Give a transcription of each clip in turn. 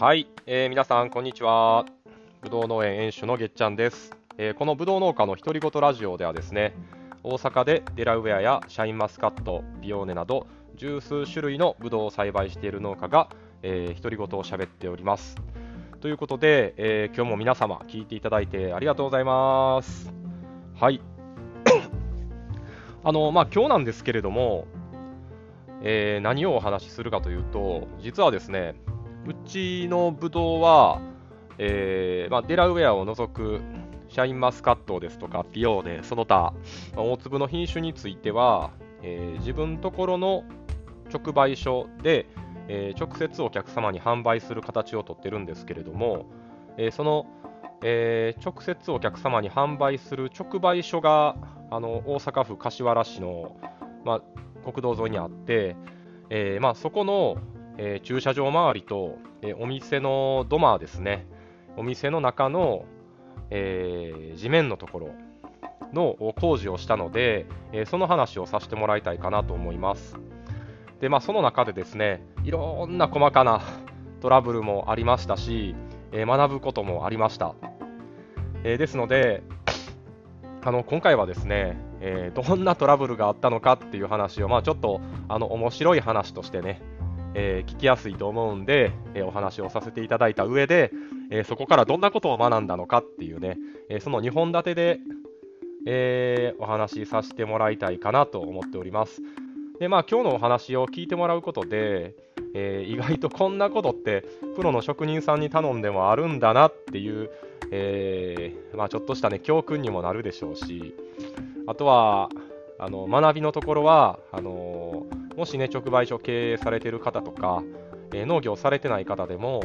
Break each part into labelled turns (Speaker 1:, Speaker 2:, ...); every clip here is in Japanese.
Speaker 1: はい、えー、皆さんこんにちは。ぶどう農園園主のげっちゃんです。えー、このぶどう農家の独り言ラジオではですね、大阪でデラウェアやシャインマスカット、ビオーネなど十数種類のぶどうを栽培している農家が、えー、独り言を喋っております。ということで、えー、今日も皆様聞いていただいてありがとうございます。はい。あの、まあ、今日なんですけれども、えー、何をお話しするかというと、実はですね、うちのブドウは、えーまあ、デラウェアを除くシャインマスカットですとかピオーネ、その他、まあ、大粒の品種については、えー、自分ところの直売所で、えー、直接お客様に販売する形をとってるんですけれども、えー、その、えー、直接お客様に販売する直売所があの大阪府柏原市の、まあ、国道沿いにあって、えーまあ、そこの、えー、駐車場周りと、えー、お店の土間ですね、お店の中の、えー、地面のところの工事をしたので、え、その話をさせてもらいたいかなと思います。で、まあ、その中でですね、いろんな細かなトラブルもありましたし、え、学ぶこともありました。え、ですので、あの今回はですね、え、どんなトラブルがあったのかっていう話を、まあ、ちょっとあの面白い話としてね、えー、聞きやすいと思うんで、えー、お話をさせていただいた上で、えー、そこからどんなことを学んだのかっていうね、えその2本立てで、えお話しさせてもらいたいかなと思っております。で、まあ今日のお話を聞いてもらうことで、え意外とこんなことってプロの職人さんに頼んでもあるんだなっていう、えまあ、ちょっとしたね教訓にもなるでしょうし、あとはあの学びのところはあのもしね直売所経営されてる方とか、え農業されてない方でも、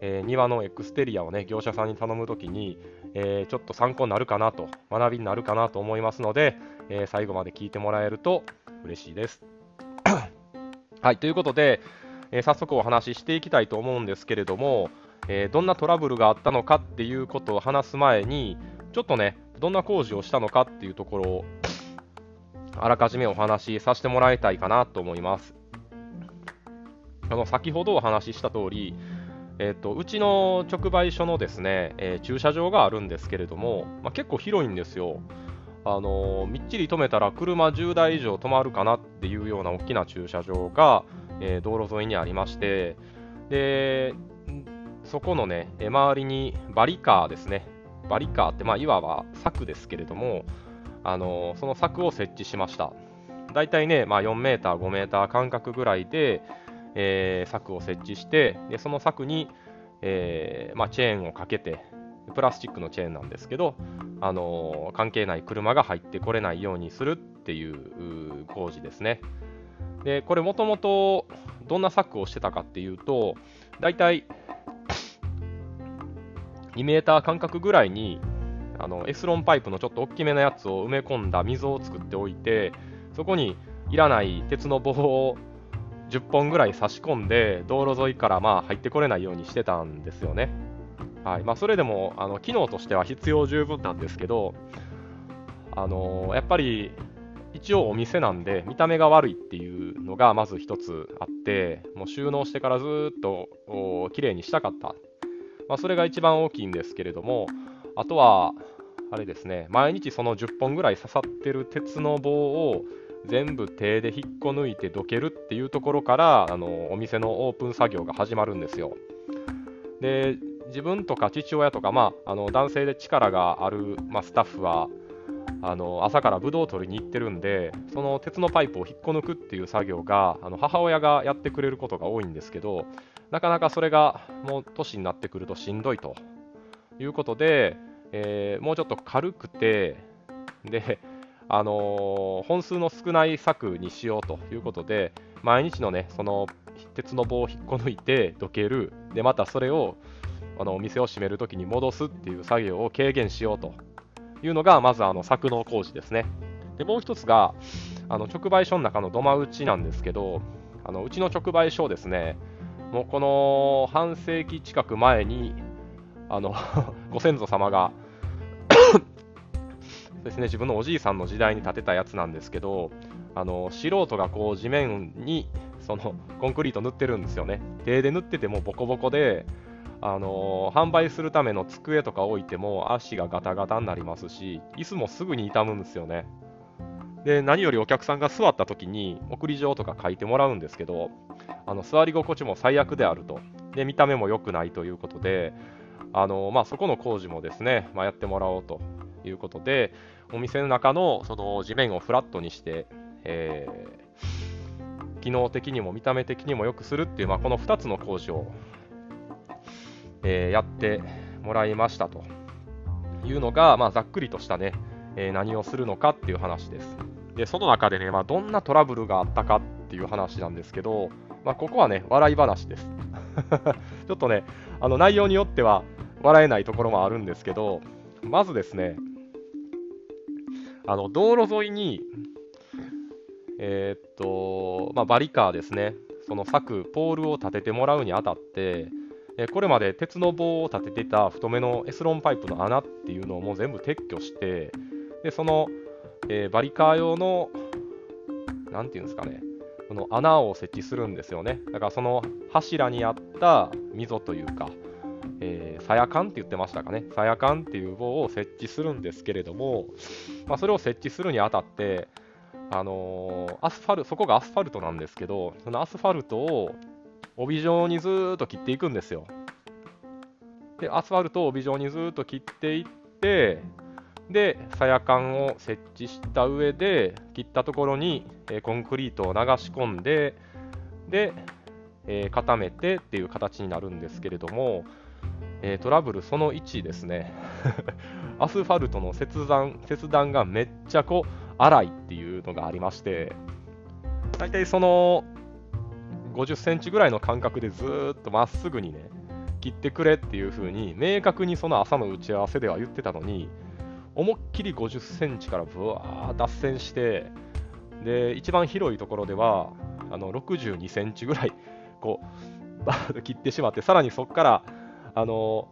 Speaker 1: えー、庭のエクステリアをね業者さんに頼むときに、えー、ちょっと参考になるかなと学びになるかなと思いますので、え、最後まで聞いてもらえると嬉しいです。はいということで、え早速お話ししていきたいと思うんですけれども、えどんなトラブルがあったのかっていうことを話す前にちょっとねどんな工事をしたのかっていうところをあらかじめお話しさせてもらいたいかなと思います。あの先ほどお話しした通り、えーと、うちの直売所のですね、えー、駐車場があるんですけれども、まあ、結構広いんですよ。あのー、みっちり止めたら車10台以上止まるかなっていうような大きな駐車場が、えー、道路沿いにありまして、でそこのね、周りにバリカーですね、バリカーって、まあ、いわば柵ですけれども、あのその柵を設置しました。だいたいね、まあ、4メーター、5メーター間隔ぐらいで、えー、柵を設置してでその柵に、えー、まあ、チェーンをかけてプラスチックのチェーンなんですけど、あの、関係ない車が入ってこれないようにするっていう工事ですね。でこれもともとどんな柵をしてたかっていうとだいたい2メーター間隔ぐらいにあのエスロンパイプのちょっと大きめなやつを埋め込んだ溝を作っておいてそこにいらない鉄の棒を10本ぐらい差し込んで道路沿いからまあ入ってこれないようにしてたんですよね。はいまあ、それでもあの機能としては必要十分なんですけど、あの、やっぱり一応お店なんで見た目が悪いっていうのがまず一つあってもう収納してからずっと綺麗にしたかった、まあ、それが一番大きいんですけれどもあとはあれですね毎日その10本ぐらい刺さってる鉄の棒を全部手で引っこ抜いてどけるっていうところからあのお店のオープン作業が始まるんですよ。で自分とか父親とか、まあ、あの男性で力がある、まあ、スタッフはあの朝からブドウを取りに行ってるんでその鉄のパイプを引っこ抜くっていう作業があの母親がやってくれることが多いんですけどなかなかそれがもう年になってくるとしんどいということで、えー、もうちょっと軽くてであのー、本数の少ない柵にしようということで、毎日のね、その鉄の棒を引っこ抜いてどける、で、またそれをあのお店を閉めるときに戻すっていう作業を軽減しようというのが、まずあの柵の工事ですね。で、もう一つが、あの直売所の中の土間打ちなんですけど、あのうちの直売所ですね、もうこの半世紀近く前に、あの ご先祖様が ですね、自分のおじいさんの時代に建てたやつなんですけど、あの素人がこう地面にそのコンクリート塗ってるんですよね。手で塗っててもボコボコで、あの販売するための机とか置いても足がガタガタになりますし、椅子もすぐに傷むんですよね。で、何よりお客さんが座った時に送り状とか書いてもらうんですけど、あの座り心地も最悪であると。で、見た目も良くないということで、あのまあ、そこの工事もですね、まあ、やってもらおうということで、お店の中のその地面をフラットにして、えー、機能的にも見た目的にも良くするっていう、まあ、この2つの工事を、えー、やってもらいましたというのが、まあ、ざっくりとしたね、えー、何をするのかっていう話です。で、その中でね、まあ、どんなトラブルがあったかっていう話なんですけど、まあ、ここはね、笑い話です。ちょっとね、あの内容によっては笑えないところもあるんですけど、まずですね、あの道路沿いに、えー、っと、まあ、バリカーですね、その柵、ポールを立ててもらうにあたって、えこれまで鉄の棒を立ててた太めのエスロンパイプの穴っていうのをもう全部撤去して、でその、えー、バリカー用の、なんていうんですかね、この穴を設置するんですよね。だからその柱にあった溝というか、えー、サヤカンって言ってましたかね、サヤカンっていう棒を設置するんですけれども、まあ、それを設置するにあたって、あのー、アスファルそこがアスファルトなんですけど、そのアスファルトを帯状にずっと切っていくんですよ。で、アスファルトを帯状にずっと切っていって、で、サヤカンを設置した上で、切ったところに、え、コンクリートを流し込んで、で、えー、固めてっていう形になるんですけれども、えー、トラブルその1ですね。アスファルトの切断切断がめっちゃこう粗いっていうのがありまして大体その50センチぐらいの間隔でずっとまっすぐにね切ってくれっていう風に明確にその朝の打ち合わせでは言ってたのに思いっきり50センチからぶわー脱線してで一番広いところではあの62センチぐらいこうバーッと切ってしまってさらにそこからあの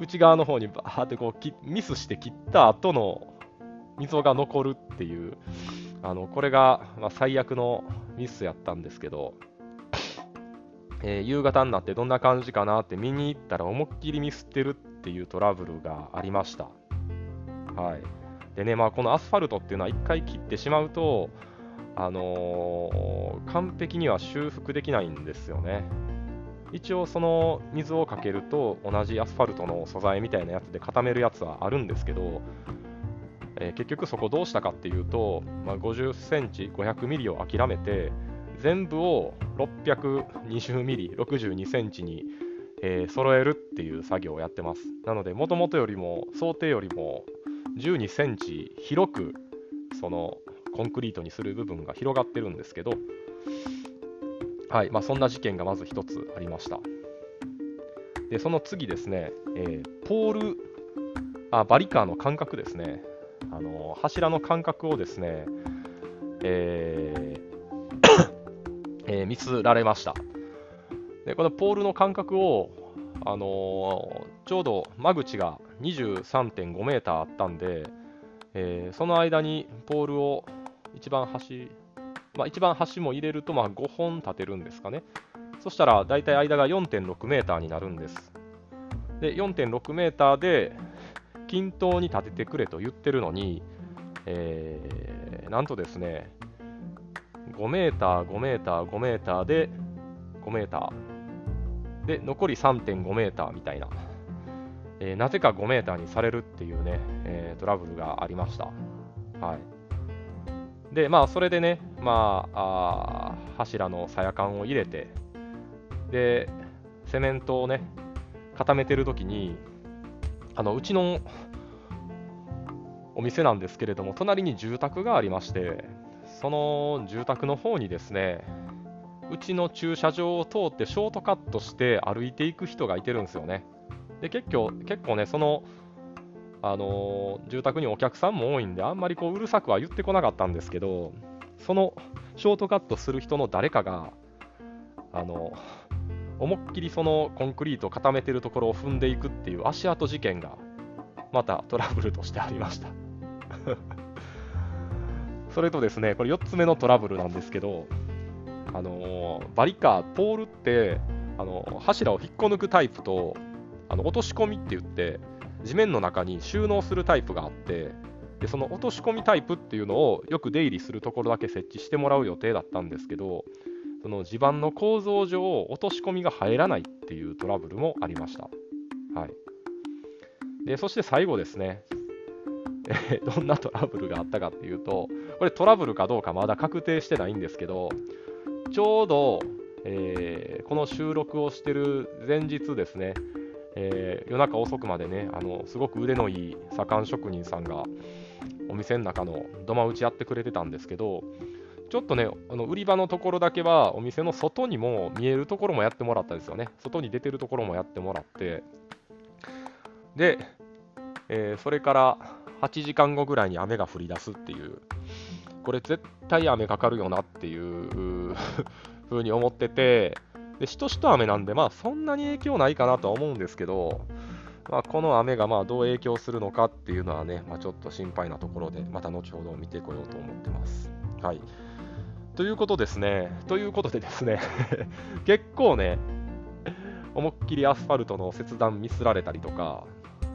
Speaker 1: 内側の方にバーってこうミスして切った後の溝が残るっていうあのこれが、まあ、最悪のミスやったんですけど、えー、夕方になってどんな感じかなって見に行ったら思いっきりミスってるっていうトラブルがありました。はい、でね、まあ、このアスファルトっていうのは1回切ってしまうと、あのー、完璧には修復できないんですよね。一応その水をかけると同じアスファルトの素材みたいなやつで固めるやつはあるんですけど、えー、結局そこどうしたかっていうと、まあ、50センチ、500ミリを諦めて全部を620ミリ、62センチに、えー、揃えるっていう作業をやってます。なので、もともとよりも想定よりも12センチ広くそのコンクリートにする部分が広がってるんですけど、はいまあ、そんな事件がまず1つありました。で、その次ですね、えー、ポールあ、バリカーの間隔ですね、あの柱の間隔をですね、えー えー、ミスられました。で、このポールの間隔を、あのー、ちょうど間口が23.5メーターあったんで、えー、その間にポールを一番端まあ、一番端も入れるとまあ5本立てるんですかね。そしたら大体間が4.6メーターになるんです。で、4.6メーターで均等に立ててくれと言ってるのに、えー、なんとですね、5メーター、5メーター、5メーターで5メーター。で、残り3.5メーターみたいな。えー、なぜか5メーターにされるっていうね、えー、トラブルがありました。はい。で、まあ、それでね、まあ、あ柱のさやかんを入れて、で、セメントをね、固めてるときに、あのうちのお店なんですけれども、隣に住宅がありまして、その住宅の方にですね、うちの駐車場を通ってショートカットして歩いていく人がいてるんですよね。で結構結構ね、そのあのー、住宅にお客さんも多いんで、あんまりこううるさくは言ってこなかったんですけど、そのショートカットする人の誰かが、あの思いっきりそのコンクリートを固めてるところを踏んでいくっていう足跡事件が、またトラブルとしてありました。それとですね、これ4つ目のトラブルなんですけど、あのー、バリカー、ポールって、あの柱を引っこ抜くタイプと、あの落とし込みって言って地面の中に収納するタイプがあってでその落とし込みタイプっていうのをよく出入りするところだけ設置してもらう予定だったんですけどその地盤の構造上落とし込みが入らないっていうトラブルもありました。はい、でそして最後ですね、どんなトラブルがあったかっていうとこれトラブルかどうかまだ確定してないんですけどちょうど、えー、この収録をしてる前日ですねえー、夜中遅くまでねあのすごく腕のいい左官職人さんがお店の中の土間打ちやってくれてたんですけどちょっとねあの売り場のところだけはお店の外にも見えるところもやってもらったんですよね。外に出てるところもやってもらって。で、えー、それから8時間後ぐらいに雨が降り出すっていう。これ絶対雨かかるよなっていう風に思っててで、しとしと雨なんで、まあそんなに影響ないかなとは思うんですけど、まあ、この雨がまあどう影響するのかっていうのはね、まあ、ちょっと心配なところで、また後ほど見てこようと思ってます。はい。ということですね、ということでですね 結構ね、思いっきりアスファルトの切断ミスられたりとか、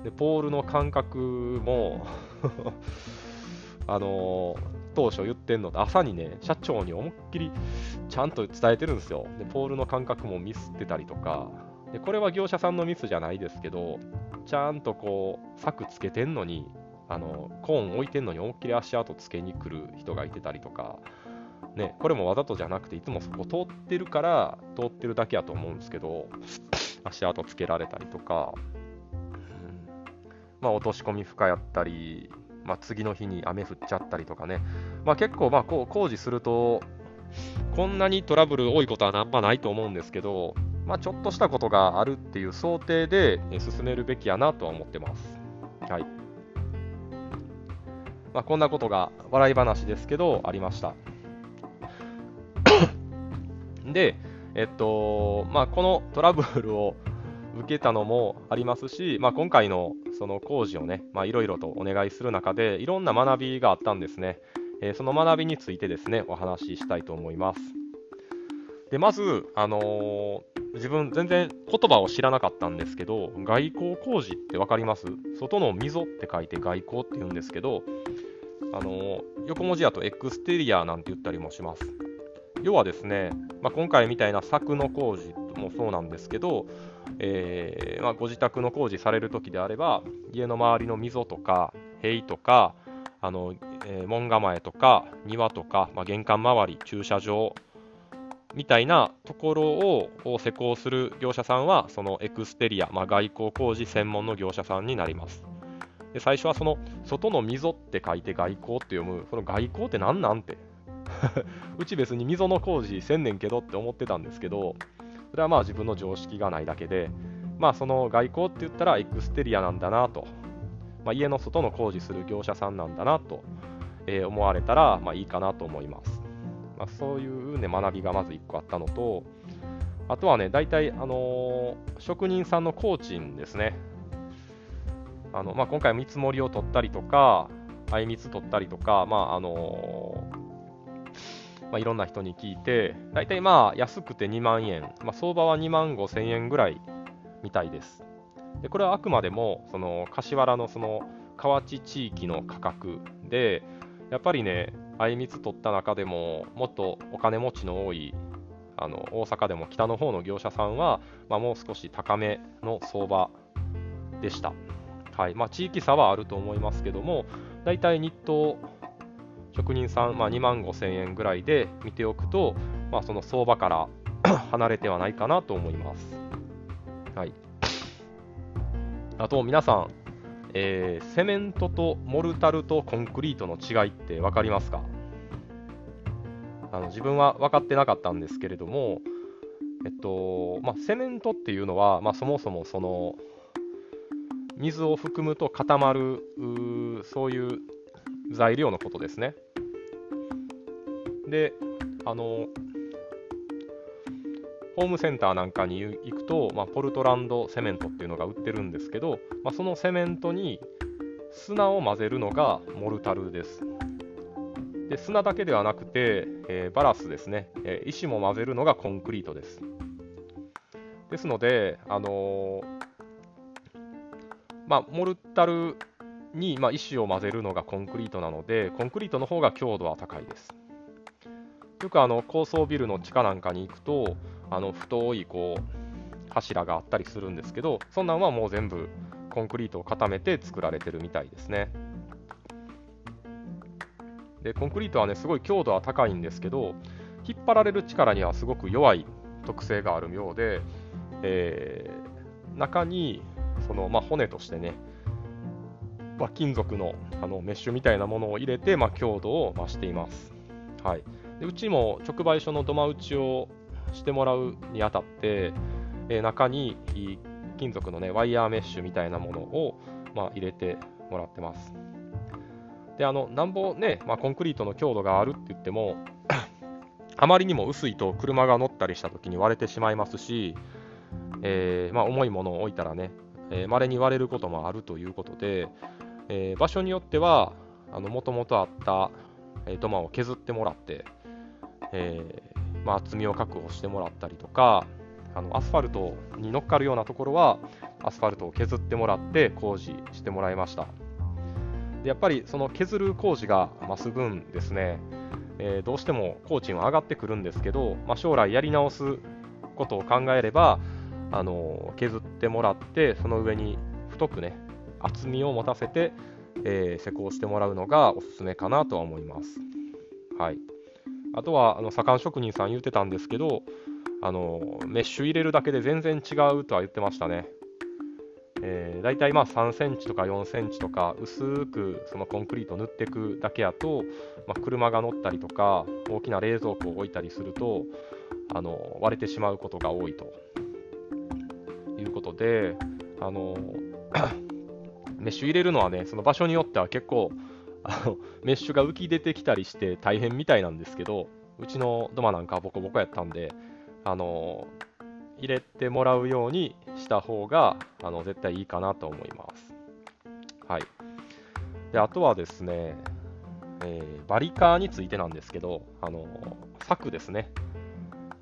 Speaker 1: でポールの間隔も あのー、当初言ってんので、朝にね、社長に思いっきりちゃんと伝えてるんですよ。で、ポールの間隔もミスってたりとか、で、これは業者さんのミスじゃないですけど、ちゃんとこう、柵つけてんのに、あの、コーン置いてんのに思いっきり足跡つけに来る人がいてたりとか、ね、これもわざとじゃなくて、いつもそこ通ってるから、通ってるだけやと思うんですけど、足跡つけられたりとか、まあ、落とし込み負荷やったり、まあ、次の日に雨降っちゃったりとかね、まあ、結構まあこう工事すると、こんなにトラブル多いことはなんまないと思うんですけど、まあ、ちょっとしたことがあるっていう想定で進めるべきやなとは思ってます。はいまあ、こんなことが笑い話ですけど、ありました。で、えっと、まあ、このトラブルを受けたのもありますし、まあ、今回のその工事をね、いろいろとお願いする中で、いろんな学びがあったんですね。え、その学びについてですね、お話ししたいと思います。で、まず、あの、自分全然言葉を知らなかったんですけど、外交工事って分かります？外の溝って書いて外交って言うんですけど、あの、横文字だとエクステリアなんて言ったりもします。要はですね、まあ、今回みたいな柵の工事もそうなんですけど、えー、まあ、ご自宅の工事されるときであれば、家の周りの溝とか、塀とか、あのえー、門構えとか庭とか、まあ、玄関周り、駐車場みたいなところを施工する業者さんは、そのエクステリア、まあ、外交工事専門の業者さんになります。で最初はその外の溝って書いて外交って読む、その外交って何なんて うち別に溝の工事せんねんけどって思ってたんですけど、それはまあ自分の常識がないだけで、まあその外交って言ったらエクステリアなんだなと、まあ、家の外の工事する業者さんなんだなと、えー、思われたらまあいいかなと思います。まあ、そういう、ね、学びがまず1個あったのと、あとはね、大体、あのー、職人さんの工賃ですね。あのまあ、今回見積もりを取ったりとか、あいみつ取ったりとか、まああのーまあ、いろんな人に聞いて、大体まあ安くて2万円、まあ、相場は2万5千円ぐらいみたいです。でこれはあくまでもその柏原のその河内地域の価格で、やっぱりね、あいみつ取った中でも、もっとお金持ちの多いあの大阪でも北の方の業者さんは、まあ、もう少し高めの相場でした。はいまあ、地域差はあると思いますけども、大体日当職人さん、まあ、2万5千円ぐらいで見ておくと、まあ、その相場から 離れてはないかなと思います。はい、あと皆さん、えー、セメントとモルタルとコンクリートの違いって分かりますか？あの自分は分かってなかったんですけれども、えっとまあ、セメントっていうのは、まあ、そもそもその水を含むと固まるそういう材料のことですね。で、あの、ホームセンターなんかに行くと、まあ、ポルトランドセメントっていうのが売ってるんですけど、まあ、そのセメントに砂を混ぜるのがモルタルです。で砂だけではなくて、えー、バラスですね、えー、石も混ぜるのがコンクリートです。ですので、あのー、まあ、モルタルに、まあ、石を混ぜるのがコンクリートなので、コンクリートの方が強度は高いです。よくあの高層ビルの地下なんかに行くと、あの太いこう柱があったりするんですけど、そんなんはもう全部コンクリートを固めて作られてるみたいですね。で、コンクリートはね、すごい強度は高いんですけど、引っ張られる力にはすごく弱い特性があるようで、えー、中にその、まあ、骨としてね、まあ、金属のあのメッシュみたいなものを入れて、まあ、強度を増しています。はい、でうちも直売所の土間打ちをしてもらうにあたって、え、中に金属の、ね、ワイヤーメッシュみたいなものを、まあ、入れてもらってます。で、あの、なんぼね、まあ、コンクリートの強度があるって言っても あまりにも薄いと車が乗ったりした時に割れてしまいますし、えー、まあ、重いものを置いたらね、えー、稀に割れることもあるということで、えー、場所によっては、もともとあった、えー、土間を削ってもらって、えまあ、厚みを確保してもらったりとか、あのアスファルトに乗っかるようなところは、アスファルトを削ってもらって工事してもらいました。でやっぱりその削る工事が増す分ですね、えー、どうしても工賃は上がってくるんですけど、まあ、将来やり直すことを考えれば、あの削ってもらって、その上に太くね、厚みを持たせて、えー、施工してもらうのがおすすめかなとは思います。はい、あとは、あの左官職人さん言ってたんですけど、あのメッシュ入れるだけで全然違うとは言ってましたね。えー、大体まあ3センチとか4センチとか薄くそのコンクリート塗っていくだけやと、まあ、車が乗ったりとか大きな冷蔵庫を置いたりするとあの割れてしまうことが多いということであの メッシュ入れるのはねその場所によっては結構あのメッシュが浮き出てきたりして大変みたいなんですけどうちの土間なんかボコボコやったんであの入れてもらうようにした方があの絶対いいかなと思います。はい、であとはですね、えー、バリカーについてなんですけど、あの柵ですね。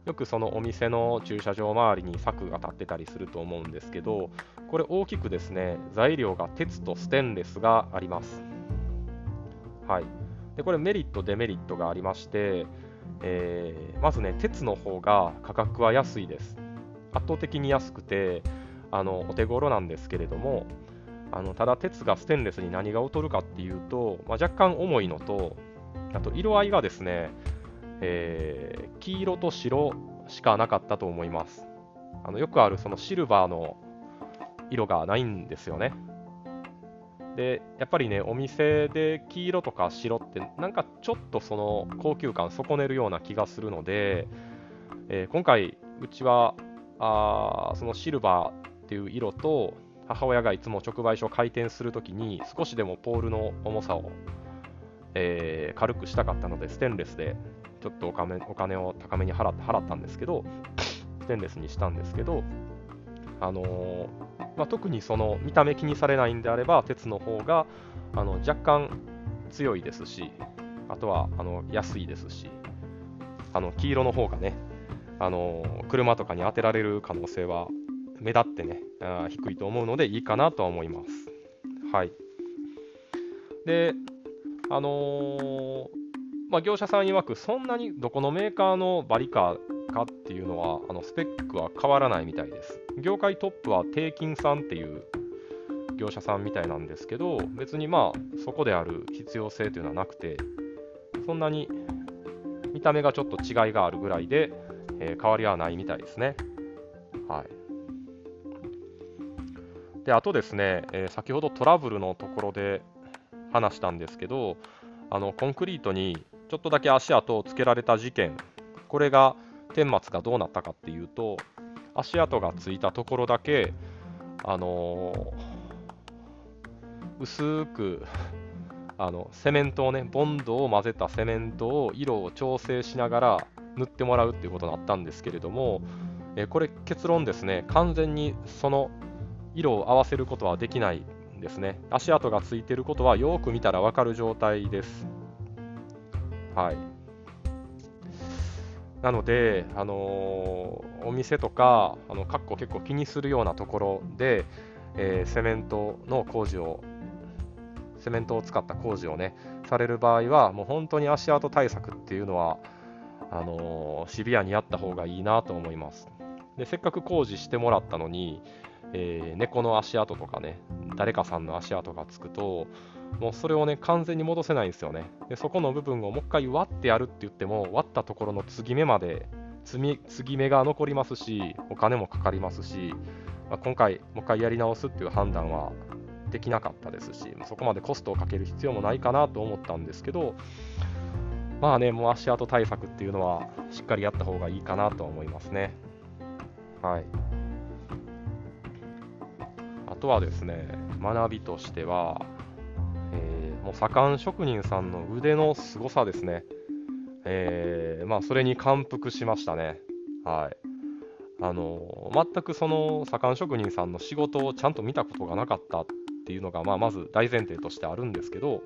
Speaker 1: よくそのお店の駐車場周りに柵が立ってたりすると思うんですけど、これ大きくですね、材料が鉄とステンレスがあります。はい。で、これメリット、デメリットがありまして、えー、まずね、鉄の方が価格は安いです。圧倒的に安くて、あのお手頃なんですけれども、あのただ鉄がステンレスに何が劣るかっていうと、まあ、若干重いのと、あと色合いがですね、えー、黄色と白しかなかったと思います。あのよくあるそのシルバーの色がないんですよね。で、やっぱりね、お店で黄色とか白って、なんかちょっとその高級感損ねるような気がするので、えー、今回、うちはあそのシルバーっていう色と母親がいつも直売所開店するときに少しでもポールの重さを、えー、軽くしたかったのでステンレスでちょっとお金お金を高めに払って払ったんですけどステンレスにしたんですけど、あの、まあ、特にその見た目気にされないんであれば鉄の方があの若干強いですしあとはあの安いですしあの黄色の方がねあの車とかに当てられる可能性は目立ってねあ低いと思うのでいいかなとは思います。はい。で、あのー、まあ、業者さん曰くそんなにどこのメーカーのバリカーかっていうのはあのスペックは変わらないみたいです。業界トップは定金さんっていう業者さんみたいなんですけど別にまあそこである必要性というのはなくてそんなに見た目がちょっと違いがあるぐらいでえー、変わりはないみたいですね。はい。で、あとですね、えー、先ほどトラブルのところで話したんですけど、あのコンクリートにちょっとだけ足跡をつけられた事件、これが顛末がどうなったかっていうと、足跡がついたところだけ、あのー、薄くあのセメントをね、ボンドを混ぜたセメントを色を調整しながら塗ってもらうっていうことになったんですけれども、えこれ結論ですね、完全にその色を合わせることはできないんですね。足跡がついてることはよく見たらわかる状態です。はい。なので、あのー、お店とか、あの、括弧結構気にするようなところで、えー、セメントの工事をセメントを使った工事をねされる場合はもう本当に足跡対策っていうのはあのー、シビアにやった方がいいなと思います。でせっかく工事してもらったのに、え、猫の足跡とかね誰かさんの足跡がつくともうそれをね完全に戻せないんですよねでそこの部分をもう一回割ってやるって言っても割ったところの継ぎ目まで継ぎ目が残りますしお金もかかりますし、まあ、今回もう一回やり直すっていう判断はできなかったですし、そこまでコストをかける必要もないかなと思ったんですけど、まあね、もう足跡対策っていうのはしっかりやった方がいいかなと思いますね。はい。あとはですね、学びとしては、もう左官職人さんの腕の凄さですね。えー、まあ、それに感服しましたね。はい。あの全くその左官職人さんの仕事をちゃんと見たことがなかったっていうのが、まあ、まず大前提としてあるんですけど、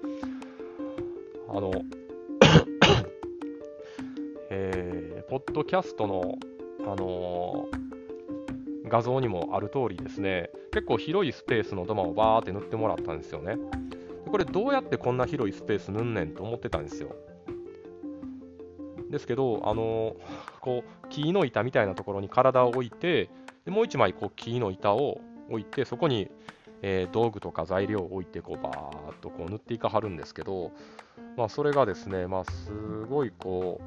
Speaker 1: あの、えー、ポッドキャストの、あのー、画像にもある通りですね、結構広いスペースの土間をバーって塗ってもらったんですよね。これどうやってこんな広いスペース塗んねんと思ってたんですよ。ですけど、あの、こう木の板みたいなところに体を置いて、でもう一枚こう木の板を置いて、そこにえー、道具とか材料を置いてこうバーっとこう塗っていかはるんですけど、まあ、それがですね、まあ、すごいこ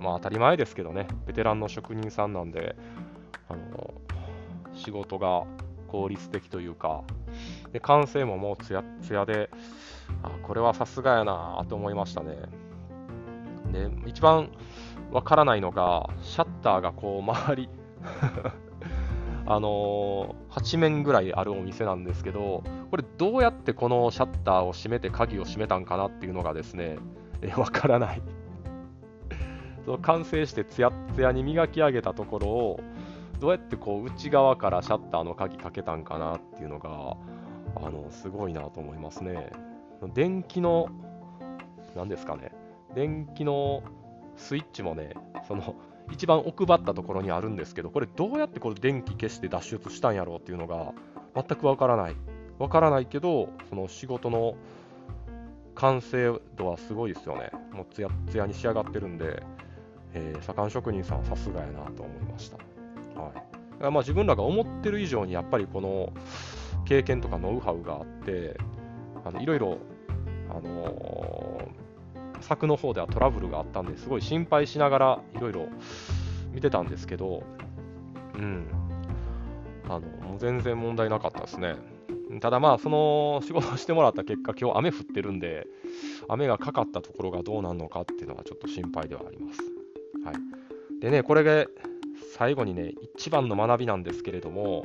Speaker 1: う、まあ、当たり前ですけどね、ベテランの職人さんなんで、あの仕事が効率的というか、で完成ももうつやつやで、あこれはさすがやなと思いましたね。で、一番わからないのが、シャッターがこう周り あのー、8面ぐらいあるお店なんですけど、これどうやってこのシャッターを閉めて鍵を閉めたんかなっていうのがですね、えわからない その完成してツヤツヤに磨き上げたところを、どうやってこう内側からシャッターの鍵かけたんかなっていうのが、あの、すごいなと思いますね。電気の、何ですかね、電気のスイッチもね、その一番奥ばったところにあるんですけど、これどうやってこれ電気消して脱出したんやろうっていうのが全くわからない。わからないけど、その仕事の完成度はすごいですよね。もうツヤツヤに仕上がってるんで、えー、左官職人さんはさすがやなと思いました。はい、まあ自分らが思ってる以上にやっぱりこの経験とかノウハウがあって、あのいろいろ、あのー作の方ではトラブルがあったんですごい心配しながらいろいろ見てたんですけど、うん、あのもう全然問題なかったですね。ただまあ、その仕事してもらった結果、今日雨降ってるんで、雨がかかったところがどうなるのかっていうのがちょっと心配ではあります。はい、でね、これで最後にね、一番の学びなんですけれども、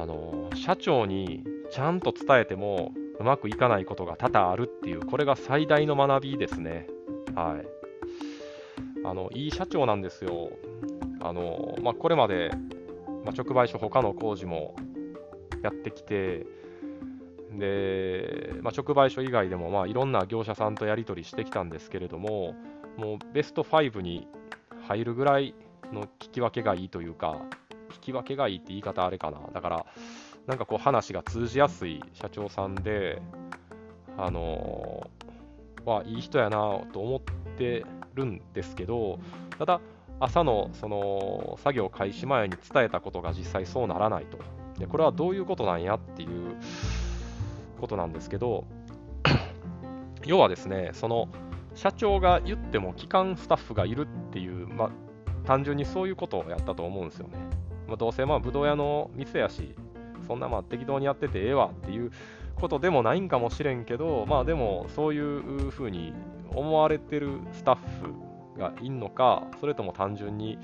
Speaker 1: あの社長にちゃんと伝えてもうまくいかないことが多々あるっていう、これが最大の学びですね。はい。あの、いい社長なんですよ。あの、まあ、これまで、まあ、直売所他の工事もやってきて、で、まあ、直売所以外でも、まあ、いろんな業者さんとやり取りしてきたんですけれども、もうベスト5に入るぐらいの聞き分けがいいというか、聞き分けがいいって言い方あれかな。だから、なんかこう話が通じやすい社長さんで、あのー、まあ、いい人やなと思ってるんですけど、ただ、朝のその作業開始前に伝えたことが実際そうならないと。でこれはどういうことなんやっていうことなんですけど、要はですね、その社長が言っても機関スタッフがいるっていう、まあ、単純にそういうことをやったと思うんですよね。まあ、どうせまあぶどう屋の店やし、そんなまあ適当にやっててええわっていうことでもないんかもしれんけど、まあでもそういうふうに思われてるスタッフがいんのか、それとも単純に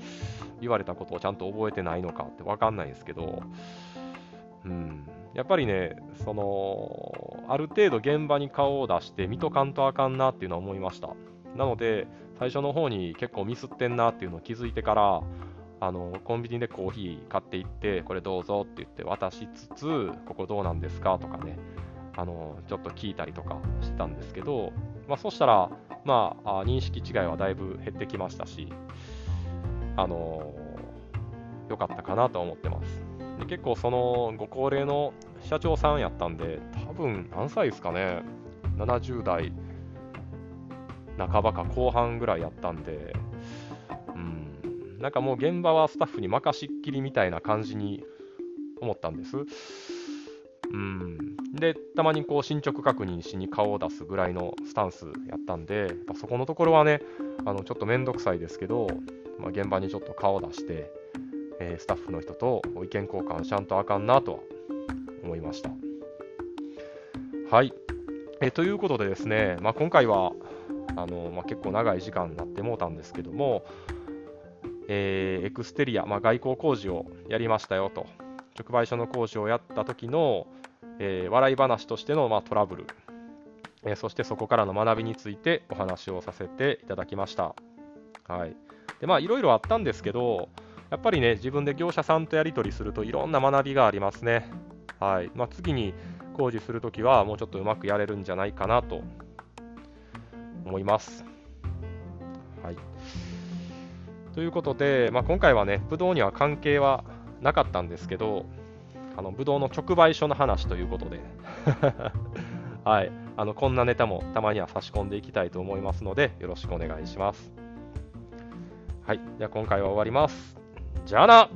Speaker 1: 言われたことをちゃんと覚えてないのかって分かんないですけど、うん、やっぱりね、その、ある程度現場に顔を出して見とかんとあかんなっていうのは思いました。なので、最初の方に結構ミスってんなっていうのを気づいてから、あのコンビニでコーヒー買っていって、これどうぞって言って渡しつつ、ここどうなんですかとかね、あのちょっと聞いたりとかしてたんですけど、まあ、そしたら、まあ、認識違いはだいぶ減ってきましたし、あの良かったかなと思ってます。で結構そのご高齢の社長さんやったんで、多分何歳ですかね、70代半ばか後半ぐらいやったんで、なんかもう現場はスタッフに任しっきりみたいな感じに思ったんです。うん、で、たまにこう進捗確認しに顔を出すぐらいのスタンスやったんで、そこのところはね、あのちょっとめんどくさいですけど、まあ、現場にちょっと顔を出して、えー、スタッフの人と意見交換しゃんとあかんなとは思いました。はい。えー、ということでですね、まあ、今回はあの、まあ、結構長い時間になってもうたんですけども、えー、エクステリア、まあ、外交工事をやりましたよと、直売所の工事をやった時の、えー、笑い話としての、まあ、トラブル、えー、そしてそこからの学びについてお話をさせていただきました。はい。で、まあ、いろいろあったんですけど、やっぱりね、自分で業者さんとやり取りするといろんな学びがありますね。はい。まあ、次に工事するときは、もうちょっとうまくやれるんじゃないかなと思います。はい。ということで、まあ、今回はね、ブドウには関係はなかったんですけど、あのブドウの直売所の話ということで、はい、あのこんなネタもたまには差し込んでいきたいと思いますので、よろしくお願いします。はい、じゃあ今回は終わります。じゃあな